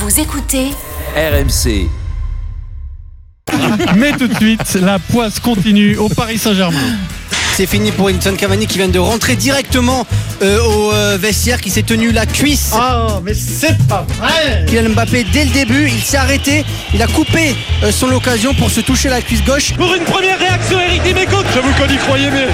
Vous écoutez RMC. Mais tout de suite, la poisse continue au Paris Saint-Germain. C'est fini pour Edinson Cavani qui vient de rentrer directement euh, au euh, vestiaire, qui s'est tenu la cuisse. Oh, mais c'est pas vrai Kylian Mbappé, dès le début, il s'est arrêté, il a coupé euh, son occasion pour se toucher la cuisse gauche. Pour une première réaction, Eric Dimeco. J'avoue qu'on y croyait, mais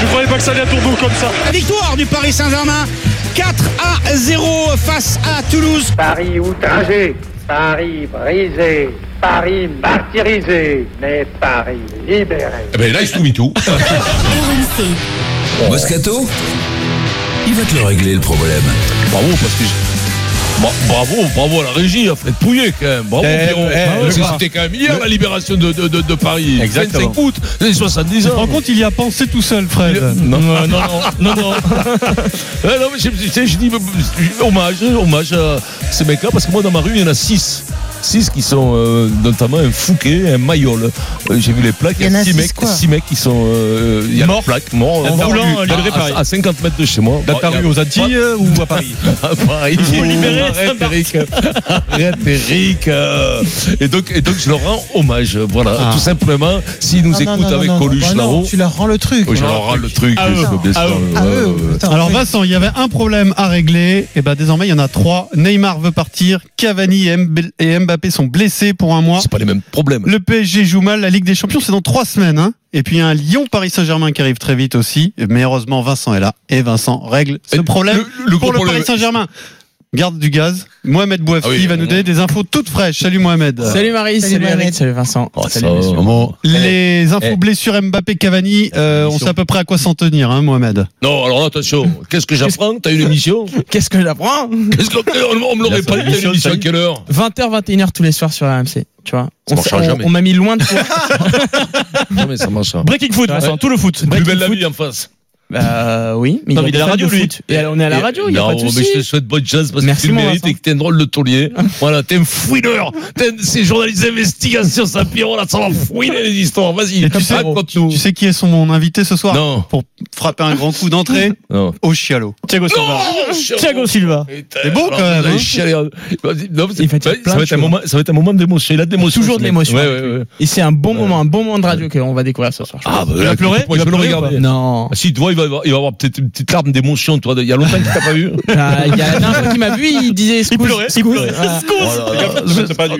je croyais pas que ça allait à tourner comme ça. Victoire du Paris Saint-Germain, 4 à 0 face à Toulouse. Paris outragé, Paris brisé, Paris martyrisé, mais Paris libéré. Eh ben là, il se tout. Moscato Il va te le régler le problème. Bravo, parce que. Bravo, bravo à la régie, à Fred Pouillet quand même. Bravo, Eh, Pierrot. eh, Ah ouais. C'était quand même hier la libération de, de, de, de Paris. Exactement. 25 août, les 70 Tu te rends ans. compte, il y a pensé tout seul, Fred. Non, non, non, non, non. Ouais, non, mais je, je, je dis euh, hommage, hommage à ces mecs-là, parce que moi dans ma rue, il y en a 6. 6 qui sont euh, notamment un Fouquet, un Mayol. Euh, J'ai vu les plaques, il y a 6 mecs, six mecs qui sont euh, il y a Morts. des plaques morts En roulant, à, à 50 mètres de chez moi. Dans ta Bon, il y rue a- aux Antilles euh, ou à Paris à Paris. faut libérer Arrête, Eric. Arrête, Eric. euh. Et donc, et donc, je leur rends hommage. Voilà, Ah. tout simplement. S'ils nous écoutent avec Coluche là-haut, Tu leur rends le truc. oui, je leur rends le truc. Alors. Vincent, il y avait un problème à régler, et ben désormais il y en a trois. Neymar veut partir, Cavani et Mb- et Mbappé sont blessés pour un mois. C'est pas les mêmes problèmes. Le PSG joue mal, la Ligue des Champions c'est dans trois semaines. Hein. Et puis il y a un Lyon-Paris Saint-Germain qui arrive très vite aussi. Mais heureusement Vincent est là, et Vincent règle ce problème le- le pour le problème- Paris Saint-Germain. Garde du gaz. Mohamed Bouafsi Ah oui, va nous donner des infos toutes fraîches. Salut Mohamed. Salut Marie, Salut salut, Mohamed. Eric, salut Vincent. Oh, salut. Les infos eh. blessures Mbappé Cavani, euh, on sait à peu près à quoi s'en tenir, hein, Mohamed. Non, alors attention. Qu'est-ce que j'apprends T'as une émission Qu'est-ce que j'apprends Qu'est-ce qu'on on, on me l'aurait pas dit. T'as une l'émission, émission à quelle heure 20h, 21h tous les soirs sur RMC. Tu vois, Ça on, m'a mis loin de toi. Non, mais ça marche. ça. Breaking foot, Ouais. Tout le foot. Plus belle la vie en face. Bah oui, mais Non, il mais est à la radio, lui. Et on est à la radio, il y a non, pas de mais souci. je te souhaite bonne chance parce Merci, que tu mon mérites et que t'es un drôle de taulier. voilà, t'es un fouineur. T'es un- ces journalistes d'investigation, ça Pierrot, là, ça va fouiner les histoires. Vas-y, Et tu sais- raconte-nous. Tu sais qui est son invité ce soir Non. Pour frapper un grand coup d'entrée Non. au Chialo. Thiago Silva. Thiago Silva. C'est beau, quand même, hein. Non, Il fait ça va être un moment, ça va être un moment d'émotion. Il a de l'émotion. Toujours de l'émotion. Ouais. Et c'est un bon moment, un bon moment de radio qu'on va découvrir ce soir. Ah, bah, Il va pleurer Il va le pleurer. Non. Ah, Si, il va, avoir- il va avoir peut-être une petite larme d'émotion, toi. Il y a longtemps qu'il t'a pas vu. Ah, Il y a la dernière fois qu'il m'a vu, il disait Il pleurait, il pleurait. Ah.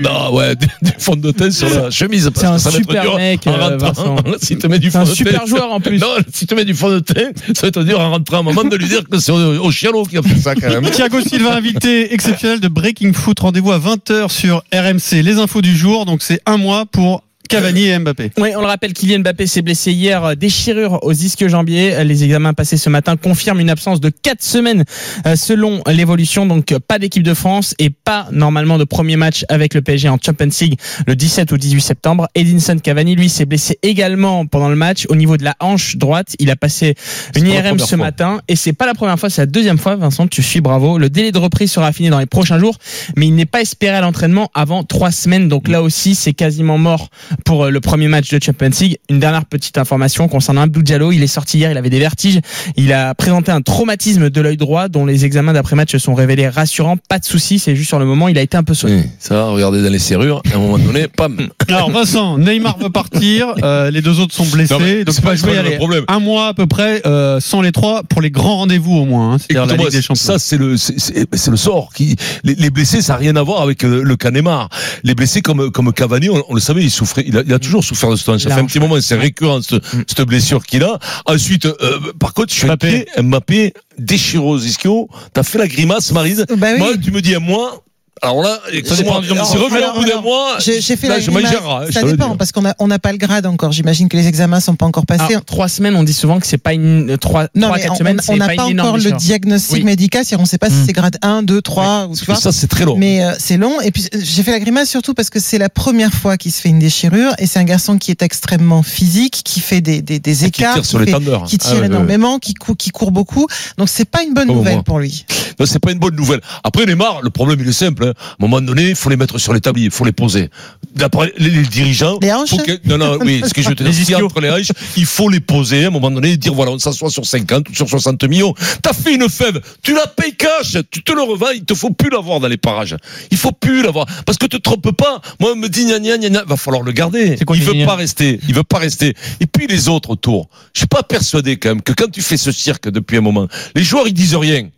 Non, ouais, du, du fond de teint sur la chemise. C'est un que ça va être super dur mec, en euh, rentrant. Vincent. si tu mets du C'est fond un de teint. super joueur en plus. Non, si tu mets du fond de teint, ça va être dur en rentrant à un moment de lui dire que c'est au, au Chialo qui a fait ça quand même. Thiago Silva, invité exceptionnel de Breaking Foot. Rendez-vous à 20h sur RMC. Les infos du jour. Donc c'est un mois pour Cavani et Mbappé. Oui, on le rappelle, Kylian Mbappé s'est blessé hier, euh, déchirure aux ischio-jambiers. Les examens passés ce matin confirment une absence de 4 semaines euh, selon l'évolution. Donc euh, pas d'équipe de France et pas normalement de premier match avec le PSG en Champions League le 17 ou 18 septembre. Edinson Cavani, lui, s'est blessé également pendant le match au niveau de la hanche droite. Il a passé une IRM ce fois. matin et c'est pas la première fois, c'est la deuxième fois. Vincent, tu suis bravo. Le délai de reprise sera fini dans les prochains jours, mais il n'est pas espéré à l'entraînement avant trois semaines. Donc là aussi, c'est quasiment mort pour euh, le premier match de Champions League. Une dernière petite information concernant Abdou Diallo. Il est sorti hier, il avait des vertiges. Il a présenté un traumatisme de l'œil droit dont les examens d'après-match se sont révélés rassurants. Pas de souci, c'est juste sur le moment, il a été un peu sonné. Oui, ça, regardez dans les serrures, à un moment donné, pam. Alors Vincent, Neymar veut partir. euh, les deux autres sont blessés. Non, mais donc c'est il va pas- jouer le problème. un mois à peu près euh, sans les trois pour les grands rendez-vous au moins. hein, C'est-à-dire la Ligue des Champions. ça c'est le c'est- c'est c'est le sort qui les, les blessés ça n'a rien à voir avec euh, le cas Neymar. Les blessés comme comme Cavani on, on le savait il souffrait il a, il a toujours souffert de ce temps ça fait un petit moment c'est récurrent cette, cette blessure qu'il a. Ensuite euh, par contre je suis Mbappé. Mbappé déchiré aux ischio t'as fait la grimace Marise Bah oui. moi tu me dis à moi alors là excuse-moi, dépend du nombre si de- au bout d'un mois J'ai fait là, la je hein, je Ça dépend parce qu'on a on n'a pas le grade encore. J'imagine que les examens sont pas encore passés. Alors, trois semaines, on dit souvent que c'est pas une euh, trois, non, trois mais quatre on- semaines, on n'a pas, pas, une énorme encore le diagnostic Oui. médical, c'est-à-dire on sait pas si Mm. c'est grade 1, 2, 3 ou tu vois. ça c'est très long Mais euh, c'est long. Et puis euh, j'ai fait la grimace surtout parce que c'est la première fois qu'il se fait une déchirure et c'est un garçon qui est extrêmement physique, qui fait des, des, des qui écarts, tire sur qui, les qui Ah, tire énormément, qui, cou- qui court beaucoup. Donc c'est pas une bonne nouvelle pour lui. Non, c'est pas une bonne nouvelle. Après Neymar, le problème il est simple. À un moment donné, il faut les mettre sur l'établi, il faut les poser. D'après les, les dirigeants, Les hanches faut que- non, non, oui, ce que je te Les dis, entre les hanches, il faut les poser à un moment donné, dire voilà, on s'assoit sur 50 ou sur 60 millions. T'as fait une fève, tu la payes cash, tu te le revends, il te faut plus l'avoir dans les parages. Il faut plus l'avoir. Parce que te trompe pas. Moi, on me dit gna gna gna gna, va falloir le garder. Quoi il veut pas rester. Il veut pas rester. Et puis les autres autour. Je suis pas persuadé quand même que quand tu fais ce cirque depuis un moment, les joueurs ils disent rien.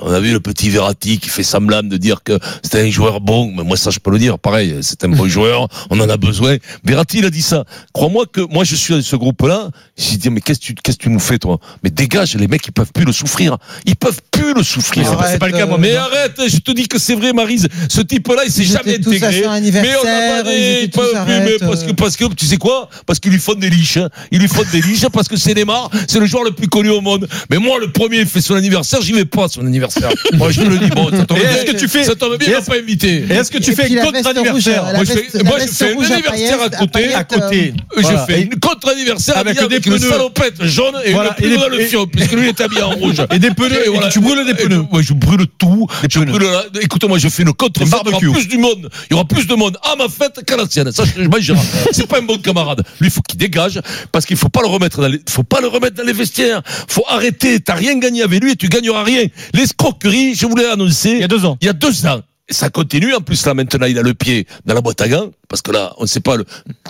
On a vu le petit Verratti qui fait semblant de dire que c'était un joueur bon, mais moi ça je peux le dire, pareil, c'est un bon joueur, on en a besoin. Verratti il a dit ça. Crois-moi que moi je suis dans ce groupe-là, j'ai dit mais qu'est-ce que tu qu'est-ce que tu nous fais toi? Mais dégage, les mecs ils peuvent plus le souffrir, ils peuvent plus le souffrir. C'est pas le cas moi. euh, Mais arrête, je te dis que c'est vrai Marise, ce type-là il s'est jamais intégré. Mais on a pas ils tous, mais- parce que euh. parce que tu sais quoi? Parce qu'ils lui font des liches. hein. Ils lui font des liches parce que c'est Neymar, c'est le joueur le plus connu au monde. Mais moi, le premier il fait son anniversaire, j'y vais pas son anniversaire. moi, je te le dis. Bon, ça tombe bien. est-ce que tu fais- Ça tombe bien, pas invité. Et est-ce que tu fais une contre-anniversaire Moi, je fais, moi, je un anniversaire à côté. à côté. Je fais une contre-anniversaire Avec avec, des pneus. salopette jaune et Et pneu dans le fion, puisque lui il est habillé en rouge. Et des pneus, et tu brûles des pneus. Ouais, je brûle tout. Je pneus. brûle la- Écoute-moi, je fais une contre Des Il y aura plus du monde. Il y aura plus de monde à ma fête qu'à la sienne. Ça, je m'en. C'est pas un bon camarade. Lui, il faut qu'il dégage parce qu'il faut pas le remettre dans les, faut pas le remettre dans les vestiaires. Faut arrêter. T'as rien gagné avec lui et tu gagneras rien. L'escroquerie, je voulais annoncer. Il y a deux ans. Il y a deux ans. Ça continue. En plus, là, maintenant, il a le pied dans la boîte à gants. Parce que là, on ne sait pas, le,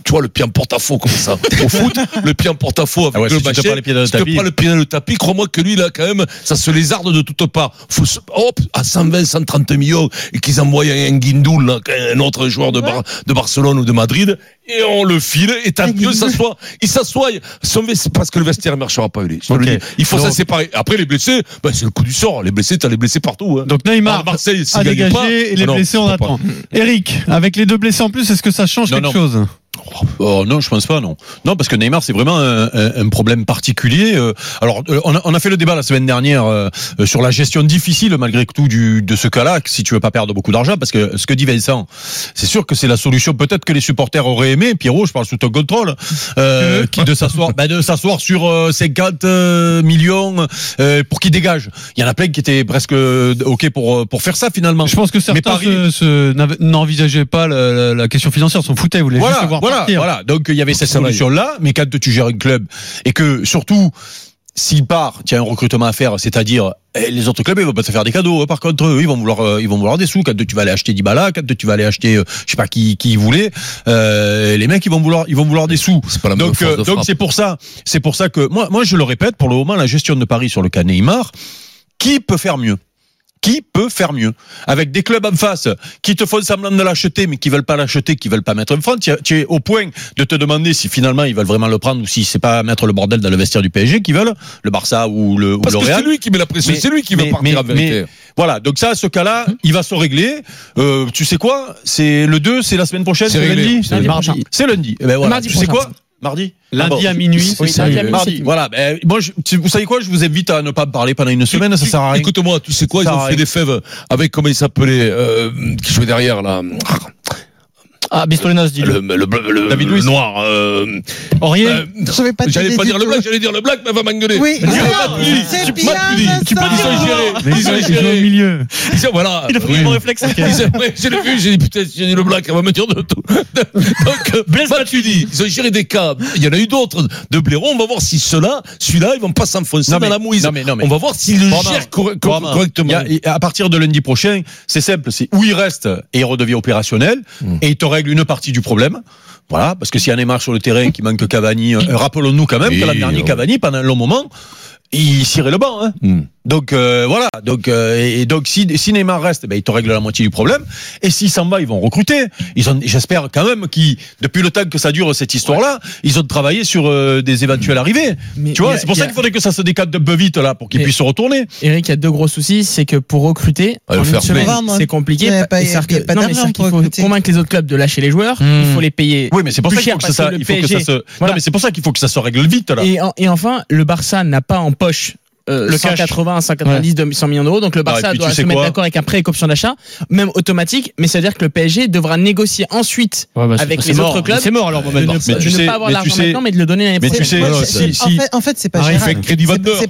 tu vois, le pied en porte-à-faux comme ça. Au foot, le pied en porte-à-faux avec Ah ouais, le si tu te machin. prends les pieds dans le Si tapis. le pied dans le tapis, crois-moi que lui, là, quand même, ça se lézarde de toutes parts. Faut se- hop, à 120, 130 millions, et qu'ils envoient un Guindoul, là, un autre joueur de, Bar- de Barcelone ou de Madrid, et on le file, et tant mieux, s'assoit. Il s'assoit, parce que le vestiaire ne marchera pas, lui. Je te le Ok. dis. Il faut s'en séparer. Après, les blessés, ben, c'est le coup du sort. Les blessés, t'as les blessés partout, hein. Donc Neymar À Marseille, s'il gagne pas, et les ah non, blessés on attend. Eric, avec les deux blessés en plus, est-ce que ça change Non, quelque non. chose? Oh, non, je pense pas, non. Non, parce que Neymar, c'est vraiment un, problème particulier. Euh, Alors, euh, on a, on a fait le débat la semaine dernière euh, sur la gestion difficile, malgré tout, du, de ce cas-là, si tu veux pas perdre beaucoup d'argent, parce que ce que dit Vincent, c'est sûr que c'est la solution. Peut-être que les supporters auraient aimé, Pierrot, je parle sous ton contrôle, euh, qui de s'asseoir, bah, de s'asseoir sur euh, 50 euh, millions euh, pour qu'ils dégagent. Il y en a plein qui étaient presque ok pour pour faire ça finalement. Je pense que certains n'envisageaient pas la, la- la question financière, s'en foutaient, ils voulaient juste Voilà, le voir voilà, voilà. Donc il y avait cette solution-là, mais quand tu gères un club et que surtout s'il part, tu as un recrutement à faire, c'est-à-dire eh, les autres clubs ils vont pas te faire des cadeaux. hein. Par contre, eux, ils vont vouloir, euh, ils vont vouloir des sous. Quand tu vas aller acheter Dybala, quand tu vas aller acheter, euh, je sais pas qui, qui voulait, euh, les mecs ils vont vouloir, ils vont vouloir des sous. C'est pas la même Donc, euh, donc c'est pour ça, c'est pour ça que moi, moi je le répète, pour le moment, la gestion de Paris sur le cas Neymar, qui peut faire mieux? Qui peut faire mieux Avec des clubs en face qui te font semblant de l'acheter, mais qui veulent pas l'acheter, qui veulent pas mettre un front, tu es- au point de te demander si finalement ils veulent vraiment le prendre ou si c'est pas mettre le bordel dans le vestiaire du PSG qu'ils veulent, le Barça ou le, ou Parce le que Real. c'est lui qui met la pression. C'est lui qui veut partir mais- vérité. mais- Voilà, donc ça, ce cas-là, il va se régler. Euh, tu sais quoi? C'est le 2, c'est la semaine prochaine, C'est lundi? C'est lundi mardi. prochain. C'est lundi. Eh ben voilà. Mardi tu sais prochain. quoi? Mardi Lundi Ah bon. à minuit. Oui, lundi à. Mardi, voilà. Ben, moi, je- vous savez quoi Je vous invite à ne pas me parler pendant une semaine, ça sert à rien. Écoute-moi, tu sais quoi, ils ont fait des fèves avec, comment il s'appelait, euh, qui jouait derrière, là. Ah, Bistolinas, dis-le. Le, le, le, le- David le noir. Euh, Aurier euh, Je vais pas J'allais pas dire le black, j'allais dire le black, mais elle va m'engueuler. Oui. Dis- Non, tu- peux ont il joue au milieu. Voilà. Il a pris bon réflexe. L'ai vu, j'ai dit putain, j'ai dit le black, elle va me dire de tout. Donc, Blaise Matuidi, ils ont géré des cas. Il y en a eu d'autres de blaireaux. On va voir si ceux-là, celui-là, ils vont pas s'enfoncer dans la mouise. non, mais- non, mais- On va voir s'ils le gèrent correctement. à partir de lundi prochain, c'est simple, c'est où il reste et il redevient opérationnel Mm. et il te règle une partie du problème. Voilà, parce que s'il y a Neymar sur le terrain qui manque Cavani, euh, rappelons-nous quand même Oui, que l'an dernier on- Cavani pendant un long moment, il cirait le banc. Hein. Hmm. Donc euh, voilà, donc euh, et et donc si, si Neymar reste, ben il te règle la moitié du problème. Et s'il s'en va, ils vont recruter. Ils ont, j'espère quand même qu'ils, depuis le temps que ça dure cette histoire-là, ils ont travaillé sur euh, des éventuelles arrivées. Mais tu vois, a- c'est pour ça qu'il faudrait que ça se décade un peu vite là pour qu'ils puissent se retourner. Eric, il y a deux gros soucis, c'est que pour recruter, c'est compliqué. Il y a pas- y a- que- pas non, mais faut recruter. convaincre les autres clubs de lâcher les joueurs. Hmm. Il faut les payer. Oui, mais c'est pour plus ça qu'il faut que ça, se. Mais c'est pour ça qu'il faut que ça se règle vite là. Et enfin, le Barça n'a pas en poche. Euh, Le cash. 180, 190, 200 millions d'euros. Donc le et Barça doit se mettre d'accord avec un prêt avec option d'achat, même automatique. Mais c'est-à-dire que le PSG devra négocier ensuite avec les autres clubs. C'est mort alors, de Mohamed ne, Barça. de tu ne sais- pas avoir l'argent sais- maintenant, mais de le donner l'année mais tu prochaine. en, si- fait, en fait, c'est pas gérable.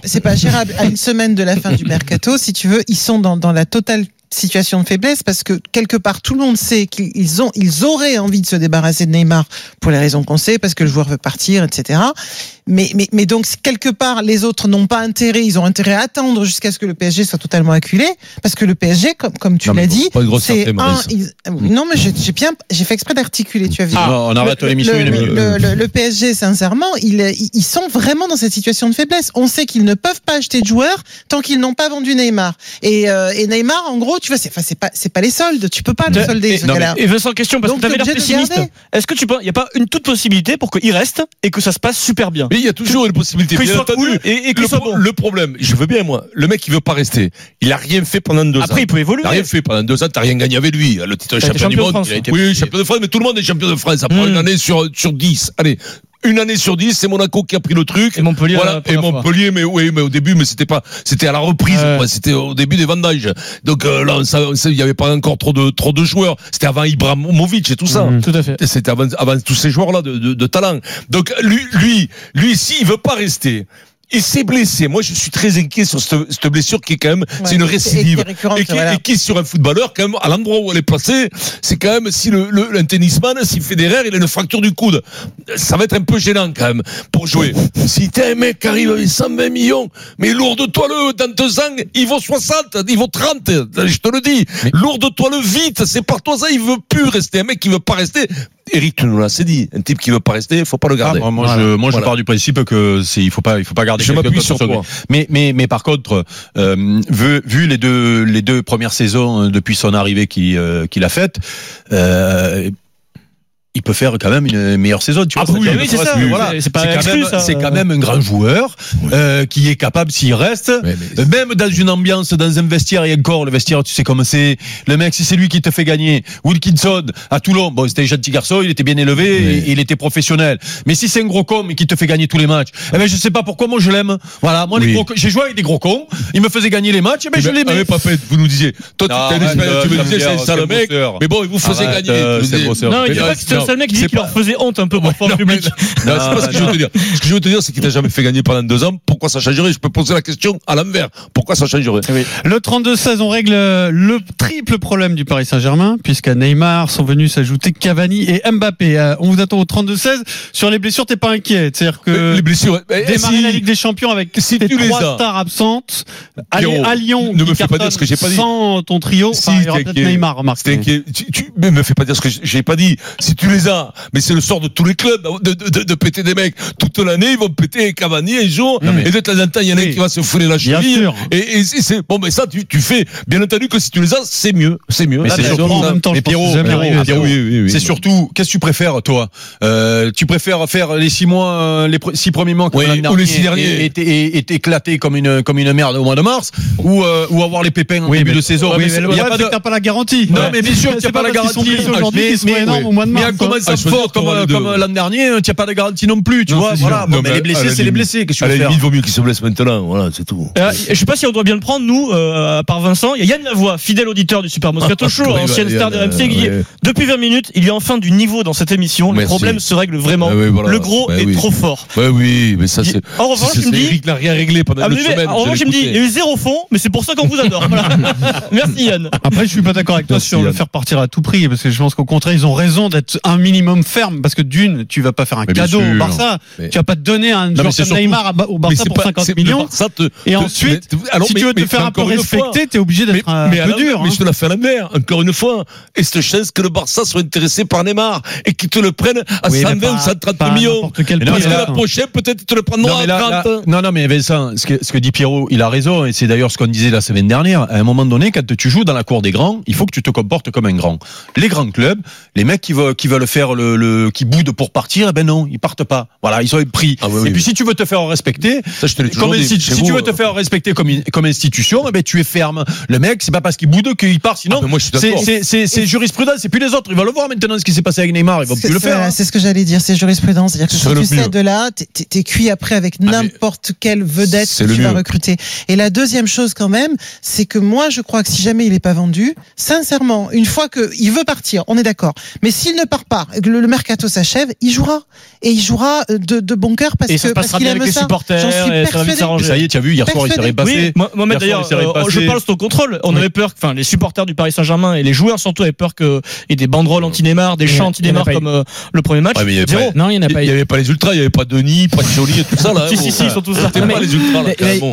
C'est- pas gérable. À une semaine de la fin du mercato, si tu veux, ils sont dans, dans la totale situation de faiblesse parce que quelque part tout le monde sait qu'ils ont, ils auraient envie de se débarrasser de Neymar pour les raisons qu'on sait, parce que le joueur veut partir, etc. Mais, mais, mais donc quelque part les autres n'ont pas intérêt, ils ont intérêt à attendre jusqu'à ce que le PSG soit totalement acculé, parce que le PSG, comme, comme tu l'as dit, pas de grosse c'est un. Ils- non, mais j'ai bien, j'ai fait exprès d'articuler, tu as vu. Non, on arrête Le- l'émission le, une minute. le, le- le PSG, sincèrement, ils, sont vraiment dans cette situation de faiblesse. On sait qu'ils ne peuvent pas acheter de joueurs tant qu'ils n'ont pas vendu Neymar. Et, euh, et Neymar, en gros, tu vois, c'est pas, c'est pas les soldes. Tu peux pas le De- solder, et, ce non, mais- et Vincent, question, parce Donc, que tu avais t'es l'air pessimiste. Est-ce que tu peux, il n'y a pas une toute possibilité pour qu'il reste et que ça se passe super bien? Mais il y a toujours une possibilité. Qu'il bien soit entendu. cool et, et le, soit pro- bon. le problème, je veux bien moi, le mec qui veut pas rester, il a rien fait pendant deux ans. Après, il peut évoluer. Il a rien fait pendant deux ans, t'as rien gagné avec lui. Le titre de champion du champion de monde, France, il a hein. été- oui, champion de France, mais tout le monde est champion de France. Après Mm. une année sur, sur 10. Allez. Une année sur 10, c'est Monaco qui a pris le truc. Et Montpellier, Voilà. Et fois. Montpellier, mais oui, mais au début, mais c'était pas, c'était à la reprise, quoi. C'était au début des vendages. Donc, euh, là, il y avait pas encore trop de, trop de joueurs. C'était avant Ibrahimovic et tout ça. Tout à fait. C'était avant, avant tous ces joueurs-là de, de, de talent. Donc lui, lui, lui, s'il veut pas rester. Il s'est blessé. Moi, je suis très inquiet sur cette, cette blessure qui est quand même, c'est une et qui est récidive. Et qui, voilà. et qui, sur un footballeur, quand même, à l'endroit où elle est placée, c'est quand même, si le, le, un tennisman, s'il fait des erreurs, il a une fracture du coude. Ça va être un peu gênant, quand même, pour jouer. Si t'es un mec qui arrive avec 120 millions, mais lourd de toi le, dans deux ans, il vaut 60, il vaut 30, je te le dis. Lourd de toi le vite, c'est par toi ça, il veut plus rester. Un mec qui veut pas rester. Eric, tu nous l'as dit. Un type qui veut pas rester, faut pas le Ah, garder. moi, moi, Voilà. je, moi, je pars du principe que c'est, il faut pas, il faut pas garder. Je m'appuie sur toi. Mais, mais, mais par contre, euh, vu, vu les deux, les deux premières saisons euh, depuis son arrivée qui, euh, qu'il a faites, euh, il peut faire quand même une meilleure saison. Tu vois, Ah oui, C'est-à-dire oui, c'est ça voilà. c'est- pas quand c'est quand même un grand joueur euh, qui est capable s'il reste. Mais- mais- Euh, Même dans une ambiance, dans un vestiaire, et encore, le vestiaire, tu sais comment c'est. Le mec, si c'est lui qui te fait gagner. Wilkinson, à Toulon, bon, c'était un gentil garçon, il était bien élevé, il était professionnel. Mais si c'est un gros con, mais qui te fait gagner tous les matchs, eh ben, je sais pas pourquoi, moi, je l'aime. Voilà, moi, Oui. j'ai joué avec des gros cons, il me faisait gagner les matchs, eh ben, Eh je ben, l'aimais. avec Papet, vous nous disiez, toi, tu Non, arrête, me euh, disais, c'est un c'est sale mec, mais bon, il vous faisait gagner. euh. Non, il Seul mec, c'est qu'il leur faisait honte un peu pour le public. Non, c'est pas ce que je veux te dire. Ce que je veux te dire, c'est qu'il t'a jamais fait gagner pendant deux ans. Pourquoi ça changerait? Je peux poser la question à l'envers. Pourquoi ça changerait? Le 32-16, on règle euh, le triple problème du Paris Saint-Germain, puisqu'à Neymar sont venus s'ajouter Cavani et Mbappé. Euh, On vous attend au 32-16. Sur les blessures, t'es pas inquiet. C'est-à-dire que Les blessures. eh, démarrer si- la Ligue des Champions avec si tes trois as. stars absentes, aller à Lyon, ne qui me fais pas dire ce que j'ai pas dit. Sans ton trio, Si, enfin, il y aura peut-être. Neymar, remarque. Mais me fais pas dire ce que j'ai pas dit. Si tu les as, mais c'est le sort de tous les clubs de, de, de, de péter des mecs. Toute l'année, ils vont péter Cavani un jour. mais- Et de temps en temps, il y en a Oui. qui va se fouler la Bien cheville. sûr. Et, et c'est- c'est, bon, mais ça, tu, tu fais. Bien entendu que si tu les as, c'est mieux. C'est mieux. Mais c'est surtout- en même temps, mais Pierrot, c'est jamais Pierrot, arrivé, ah, Pierrot, oui, oui, oui. c'est surtout, qu'est-ce que tu préfères, toi euh, Tu préfères faire les six mois, euh, les six premiers mois comme Oui, ou les six derniers. et, t'éclater comme une comme une merde au mois de mars, ou euh, ou avoir les pépins Oui, début mais- de saison. Oui, Mais mais le a problème, pas c'est de que t'as pas la garantie. non, mais bien sûr, n'as pas la garantie. blessés aujourd'hui Mais- mais- au mois de Mais mars. Ah, je veux fort comme, l'an dernier, tu n'as pas de garantie non plus, tu Non, vois. Voilà. mais mais les à blessés, c'est les blessés. Qu'est-ce que À tu limite, vaut mieux qu'ils se blessent maintenant. Voilà, c'est tout. Euh, je sais pas si on doit bien le prendre, nous, euh, par Vincent. Il y a Yann Lavoie, fidèle auditeur du Super Moscato Show, Oui, ancienne bah, star de RMC, qui dit. Depuis 20 minutes, il y a enfin du niveau dans cette émission. Le problème se règle vraiment. Ah. Le gros Bah est trop fort. Ouais, oui, mais ça, c'est. En revanche, il me. Eric n'a rien réglé pendant Ah, une semaine. en revanche, je il me dit, il y a eu zéro fond, mais c'est pour ça qu'on vous adore. Merci Yann. Après, je suis pas d'accord avec toi sur le faire partir à tout prix, parce que je pense qu'au contraire, ils ont raison d'être un minimum ferme, parce que d'une, tu vas pas faire un Mais cadeau sûr. au Barça, Mais- tu vas pas te donner un surtout- Neymar à- au Barça pour pas- 50 c'est- le millions. Te- Et te- ensuite, mais- alors, si tu veux te faire un peu encore une fois- respecter, t'es obligé Mais, d'être un mais peu alors, dur. mais hein. je te la fais à la mer, encore une fois. Et cette chance que le Barça soit intéressé par Neymar et qu'ils te le prennent à Oui, mais 120 ou pas- 130 pas millions. non, Parce que la prochaine, peut-être, ils te le prendront Non à là- 30. non, non, mais Vincent, ce que, dit Pierrot, il a raison, et c'est d'ailleurs ce qu'on disait la semaine dernière. À un moment donné, quand tu joues dans la cour des grands, il faut que tu te comportes comme un grand. Les grands clubs, les mecs qui veulent, veulent faire le, le qui boudent pour partir, eh ben non, ils partent pas. Voilà, ils sont pris. Ah oui, et oui, puis oui. si tu veux te faire respecter, Ça, je te comme dit. si vous, tu veux te euh, faire respecter comme, comme institution, eh ben tu es ferme. Le mec, c'est pas parce qu'il boude qu'il part, sinon. Ah, moi, suis c'est, jurisprudence, c'est plus les autres. Ils vont le voir maintenant ce qui s'est passé avec Neymar, ils vont C'est plus le faire. hein. c'est ce que j'allais dire, c'est jurisprudence. C'est-à-dire que si tu mieux. sais de là, t'es- cuit après avec mais n'importe quelle vedette que tu vas recruter. Et la deuxième chose quand même, c'est que moi je crois que si jamais il est pas vendu, sincèrement, une fois que il veut partir, on est d'accord. Mais s'il ne part pas, le, le mercato s'achève, il jouera et il jouera euh, de, de bon cœur parce Et ça que se passera bien avec les ça. supporters J'en suis et ça va vite persuadé. s'arranger. Ça y est, tu as vu, hier soir, il s'est repassé. Oui, Mo- Mohamed d'ailleurs, il euh, je parle sous contrôle. On Oui. avait peur, enfin les supporters du Paris Saint-Germain et les joueurs surtout avaient peur qu'il y ait des banderoles anti-Neymar, des Il chants il anti-Neymar comme euh, le premier match. Ouais, il Zéro. pas- Non, il n'y en a Il pas n'y eu. avait pas les ultras, il n'y avait pas Denis, pas de Jolie et tout ça là. Si, si, si, ils sont tous là.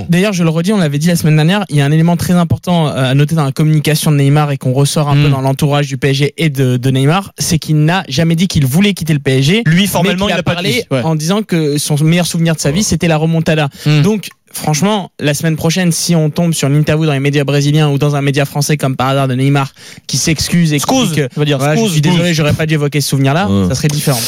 D'ailleurs, je le redis, on l'avait dit la semaine dernière, il y a un élément très important euh, à noter dans la communication de Neymar et qu'on ressort un Mm. peu dans l'entourage du PSG et de, de Neymar, c'est qu'il n'a jamais dit qu'il voulait quitter le PSG. Lui, formellement, il a pas parlé dit. Ouais. en disant que son meilleur souvenir de sa vie, c'était la remontada. Mm. Donc, franchement, la semaine prochaine, si on tombe sur une interview dans les médias brésiliens ou dans un média français comme par hasard de Neymar qui s'excuse et qui dit que dire. voilà, je suis désolé, j'aurais pas dû évoquer ce souvenir-là, Ouais. ça serait différent.